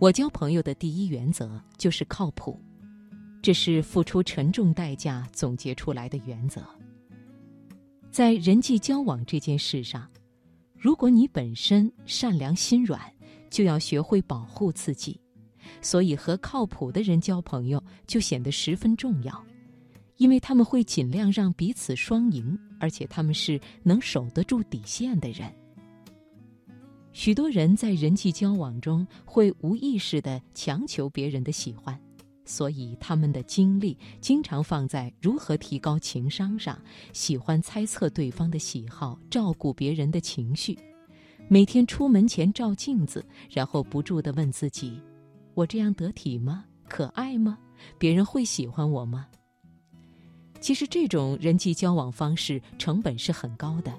我交朋友的第一原则就是靠谱，这是付出沉重代价总结出来的原则。在人际交往这件事上，如果你本身善良心软，就要学会保护自己。所以，和靠谱的人交朋友就显得十分重要，因为他们会尽量让彼此双赢，而且他们是能守得住底线的人。许多人在人际交往中会无意识地强求别人的喜欢，所以他们的精力经常放在如何提高情商上，喜欢猜测对方的喜好，照顾别人的情绪，每天出门前照镜子，然后不住地问自己：“我这样得体吗？可爱吗？别人会喜欢我吗？”其实，这种人际交往方式成本是很高的，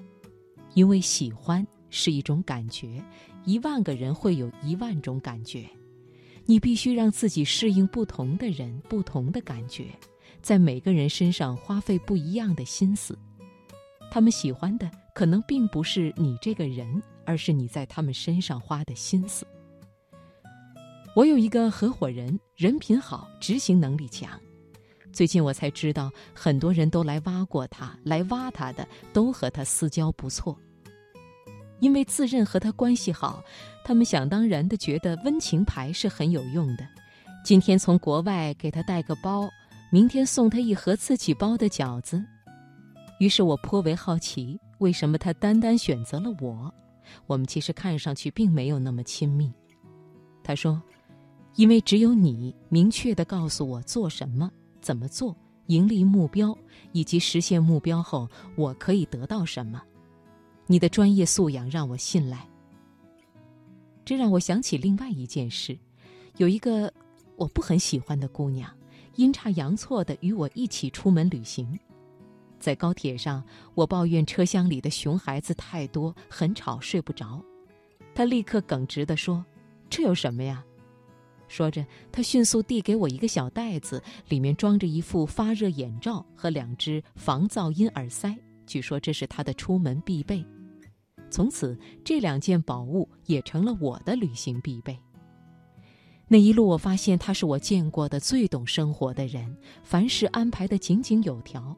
因为喜欢。是一种感觉，一万个人会有一万种感觉，你必须让自己适应不同的人、不同的感觉，在每个人身上花费不一样的心思。他们喜欢的可能并不是你这个人，而是你在他们身上花的心思。我有一个合伙人，人品好，执行能力强。最近我才知道，很多人都来挖过他，来挖他的都和他私交不错。因为自认和他关系好，他们想当然的觉得温情牌是很有用的。今天从国外给他带个包，明天送他一盒自己包的饺子。于是我颇为好奇，为什么他单单选择了我？我们其实看上去并没有那么亲密。他说：“因为只有你明确的告诉我做什么、怎么做、盈利目标以及实现目标后我可以得到什么。”你的专业素养让我信赖。这让我想起另外一件事：有一个我不很喜欢的姑娘，阴差阳错的与我一起出门旅行。在高铁上，我抱怨车厢里的熊孩子太多，很吵，睡不着。她立刻耿直地说：“这有什么呀？”说着，她迅速递给我一个小袋子，里面装着一副发热眼罩和两只防噪音耳塞，据说这是她的出门必备。从此，这两件宝物也成了我的旅行必备。那一路，我发现他是我见过的最懂生活的人，凡事安排得井井有条。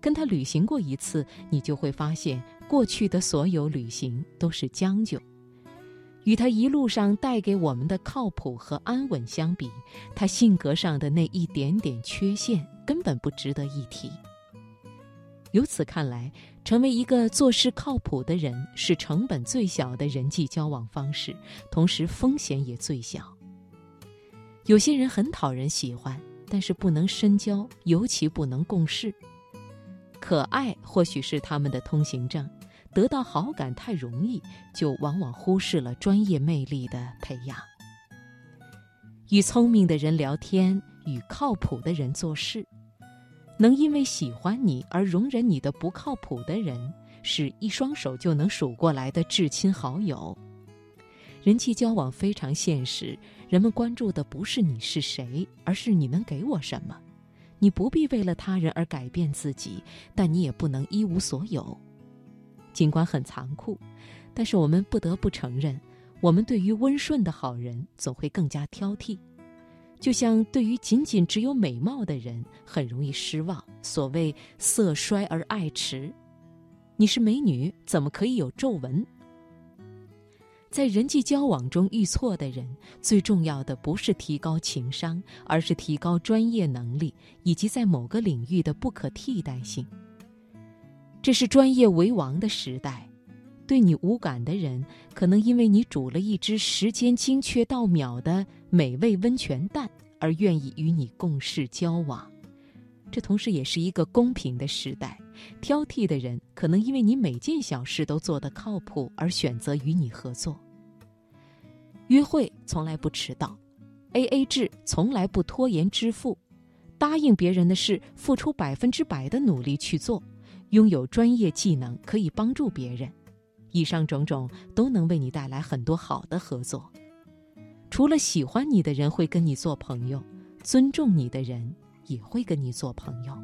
跟他旅行过一次，你就会发现，过去的所有旅行都是将就。与他一路上带给我们的靠谱和安稳相比，他性格上的那一点点缺陷根本不值得一提。由此看来。成为一个做事靠谱的人是成本最小的人际交往方式，同时风险也最小。有些人很讨人喜欢，但是不能深交，尤其不能共事。可爱或许是他们的通行证，得到好感太容易，就往往忽视了专业魅力的培养。与聪明的人聊天，与靠谱的人做事。能因为喜欢你而容忍你的不靠谱的人，是一双手就能数过来的至亲好友。人际交往非常现实，人们关注的不是你是谁，而是你能给我什么。你不必为了他人而改变自己，但你也不能一无所有。尽管很残酷，但是我们不得不承认，我们对于温顺的好人总会更加挑剔。就像对于仅仅只有美貌的人，很容易失望。所谓色衰而爱弛，你是美女，怎么可以有皱纹？在人际交往中遇错的人，最重要的不是提高情商，而是提高专业能力以及在某个领域的不可替代性。这是专业为王的时代，对你无感的人，可能因为你煮了一只时间精确到秒的。美味温泉蛋，而愿意与你共事交往，这同时也是一个公平的时代。挑剔的人可能因为你每件小事都做得靠谱，而选择与你合作。约会从来不迟到，A A 制从来不拖延支付，答应别人的事付出百分之百的努力去做，拥有专业技能可以帮助别人，以上种种都能为你带来很多好的合作。除了喜欢你的人会跟你做朋友，尊重你的人也会跟你做朋友。